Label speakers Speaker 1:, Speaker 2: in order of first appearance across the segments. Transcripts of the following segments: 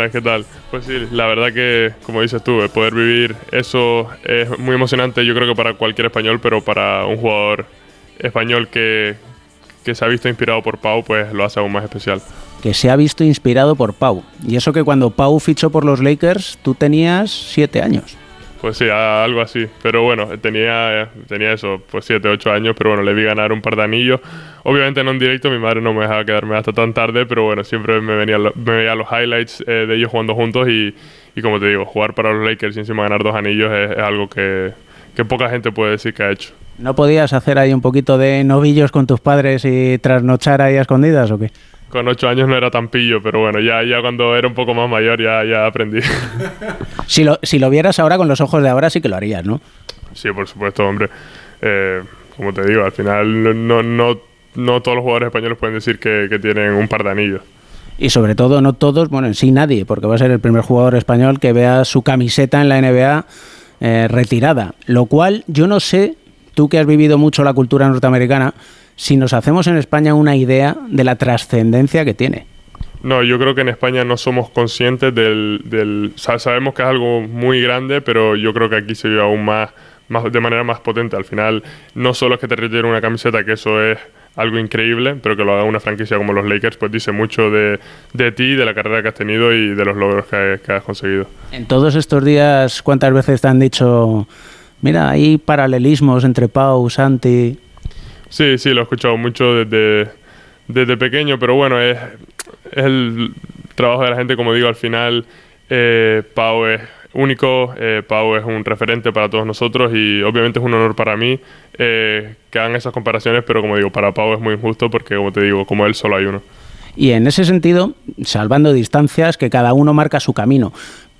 Speaker 1: buenas, ¿qué tal? Pues sí, la verdad que, como dices tú, poder vivir eso es muy emocionante, yo creo que para cualquier español, pero para un jugador español que, que se ha visto inspirado por Pau, pues lo hace aún más especial.
Speaker 2: Que se ha visto inspirado por Pau. Y eso que cuando Pau fichó por los Lakers, tú tenías siete años.
Speaker 1: Pues sí, algo así. Pero bueno, tenía, tenía eso, pues 7, 8 años, pero bueno, le vi ganar un par de anillos. Obviamente no en directo, mi madre no me dejaba quedarme hasta tan tarde, pero bueno, siempre me, venía, me veía los highlights eh, de ellos jugando juntos y, y, como te digo, jugar para los Lakers y encima ganar dos anillos es, algo que, que poca gente puede decir que ha hecho.
Speaker 2: ¿No podías hacer ahí un poquito de novillos con tus padres y trasnochar ahí a escondidas o qué?
Speaker 1: Con ocho años no era tan pillo, pero bueno, ya, ya cuando era un poco más mayor ya, ya aprendí.
Speaker 2: si, lo, si lo vieras ahora con los ojos de ahora sí que lo harías, ¿no?
Speaker 1: Sí, por supuesto, hombre. Eh, como te digo, al final no, no, no todos los jugadores españoles pueden decir que, tienen un par de anillos.
Speaker 2: Y sobre todo, no todos, bueno, en sí nadie, porque va a ser el primer jugador español que vea su camiseta en la NBA eh, retirada. Lo cual, yo no sé, tú que has vivido mucho la cultura norteamericana, si nos hacemos en España una idea de la trascendencia que tiene.
Speaker 1: No, yo creo que en España no somos conscientes del, sabemos que es algo muy grande, pero yo creo que aquí se vive aún más, más de manera más potente. Al final, no solo es que te retire una camiseta, que eso es algo increíble, pero que lo haga una franquicia como los Lakers, pues dice mucho de, de ti, de la carrera que has tenido y de los logros que, que has conseguido.
Speaker 2: En todos estos días, ¿cuántas veces te han dicho, mira, hay paralelismos entre Pau, Santi?
Speaker 1: Sí, sí, lo he escuchado mucho desde, desde pequeño, pero bueno, es, el trabajo de la gente, como digo, al final eh, Pau es único, eh, Pau es un referente para todos nosotros y obviamente es un honor para mí eh, que hagan esas comparaciones, pero como digo, para Pau es muy injusto porque, como te digo, como él solo hay uno.
Speaker 2: Y en ese sentido, salvando distancias, que cada uno marca su camino,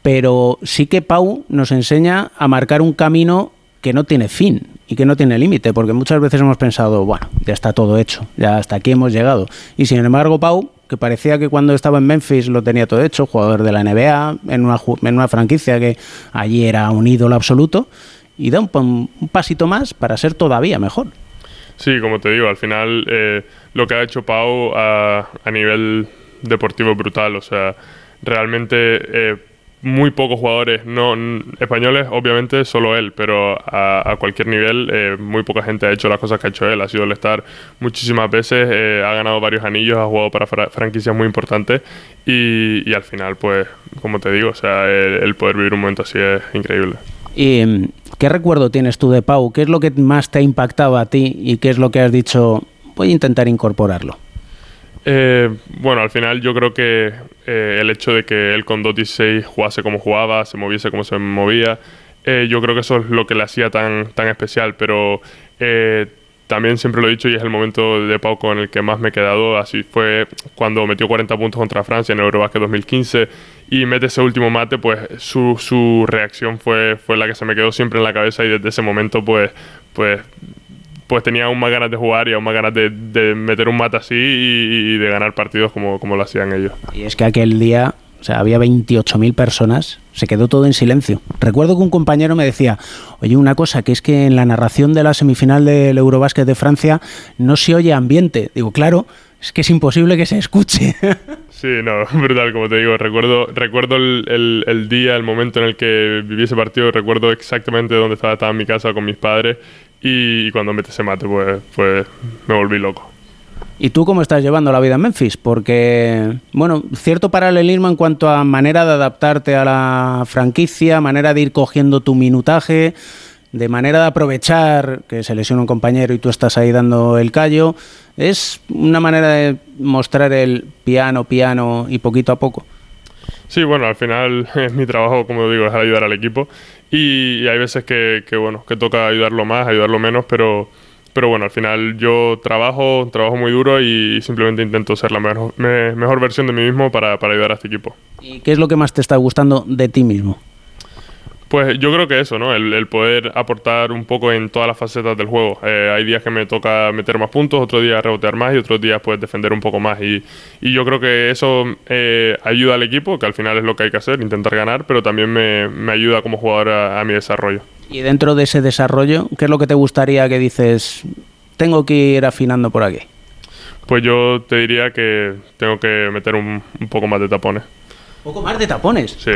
Speaker 2: pero sí que Pau nos enseña a marcar un camino que no tiene fin y que no tiene límite, porque muchas veces hemos pensado, bueno, ya está todo hecho, ya hasta aquí hemos llegado. Y sin embargo, Pau, que parecía que cuando estaba en Memphis lo tenía todo hecho, jugador de la NBA, en una, en una franquicia que allí era un ídolo absoluto, y da un, pasito más para ser todavía mejor.
Speaker 1: Sí, como te digo, al final eh, lo que ha hecho Pau a, a nivel deportivo brutal, o sea, realmente... Eh, muy pocos jugadores no españoles, obviamente solo él, pero a, cualquier nivel eh, muy poca gente ha hecho las cosas que ha hecho él. Ha sido el estar muchísimas veces, eh, ha ganado varios anillos, ha jugado para franquicias muy importantes y, al final, pues, como te digo, o sea, el, poder vivir un momento así es increíble.
Speaker 2: ¿Y mm, qué recuerdo tienes tú de Pau? ¿Qué es lo que más te ha impactado a ti y qué es lo que has dicho? Voy a intentar incorporarlo.
Speaker 1: Eh, bueno, al final yo creo que eh, el hecho de que él con 2.16 jugase como jugaba, se moviese como se movía, eh, yo creo que eso es lo que le hacía tan, tan especial, pero también siempre lo he dicho y es el momento de Pau con el que más me he quedado, así fue cuando metió 40 puntos contra Francia en Eurobasket 2015 y mete ese último mate, pues su, su reacción fue, fue la que se me quedó siempre en la cabeza y desde ese momento pues, pues pues tenía aún más ganas de jugar y aún más ganas de, meter un mate así y, de ganar partidos como, como lo hacían ellos.
Speaker 2: Y es que aquel día o sea, había 28.000 personas, se quedó todo en silencio. Recuerdo que un compañero me decía, oye, una cosa, que es que en la narración de la semifinal del Eurobásquet de Francia no se oye ambiente. Digo, claro, es que es imposible que se escuche.
Speaker 1: Sí, no, brutal, como te digo. Recuerdo, recuerdo el, el, día, el momento en el que viví ese partido, recuerdo exactamente dónde estaba, estaba en mi casa con mis padres y, cuando mete ese mate, pues, pues me volví loco.
Speaker 2: ¿Y tú cómo estás llevando la vida en Memphis? Porque, bueno, cierto paralelismo en cuanto a manera de adaptarte a la franquicia, manera de ir cogiendo tu minutaje, de manera de aprovechar que se lesiona un compañero y tú estás ahí dando el callo. Es una manera de mostrar el piano, piano y poquito a poco.
Speaker 1: Sí, bueno, al final es mi trabajo, como digo, es ayudar al equipo y, hay veces que, bueno, que toca ayudarlo más, ayudarlo menos, pero, pero bueno, al final yo trabajo, trabajo muy duro y simplemente intento ser la mejor, mejor versión de mí mismo para, para ayudar a este equipo.
Speaker 2: ¿Y qué es lo que más te está gustando de ti mismo?
Speaker 1: Pues yo creo que eso, ¿no? El, poder aportar un poco en todas las facetas del juego. Eh, hay días que me toca meter más puntos, otros días rebotear más y otros días pues defender un poco más. Y, y yo creo que eso eh, ayuda al equipo, que al final es lo que hay que hacer, intentar ganar, pero también me, me ayuda como jugador a, mi desarrollo.
Speaker 2: Y dentro de ese desarrollo, ¿qué es lo que te gustaría que dices, tengo que ir afinando por aquí?
Speaker 1: Pues yo te diría que tengo que meter un, un poco más de tapones.
Speaker 2: poco más de tapones.
Speaker 1: Sí.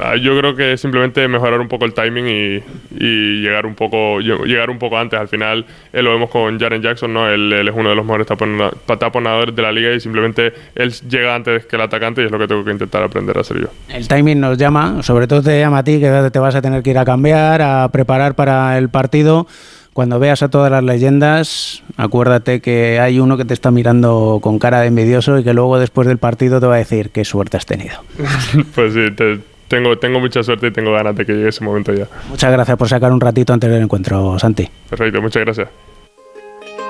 Speaker 1: Ah, yo creo que simplemente mejorar un poco el timing y, y llegar un poco llegar un poco antes. Al final eh, lo vemos con Jaren Jackson, ¿no? Él, él es uno de los mejores tapona- taponadores de la liga y simplemente él llega antes que el atacante y es lo que tengo que intentar aprender a hacer yo.
Speaker 2: El timing nos llama, sobre todo te llama a ti, que te vas a tener que ir a cambiar, a preparar para el partido. Cuando veas a todas las leyendas, acuérdate que hay uno que te está mirando con cara de envidioso y que luego después del partido te va a decir qué suerte has tenido.
Speaker 1: pues sí, te- tengo, tengo mucha suerte y tengo ganas de que llegue ese momento ya.
Speaker 2: Muchas gracias por sacar un ratito antes del encuentro, Santi.
Speaker 1: Perfecto, muchas gracias.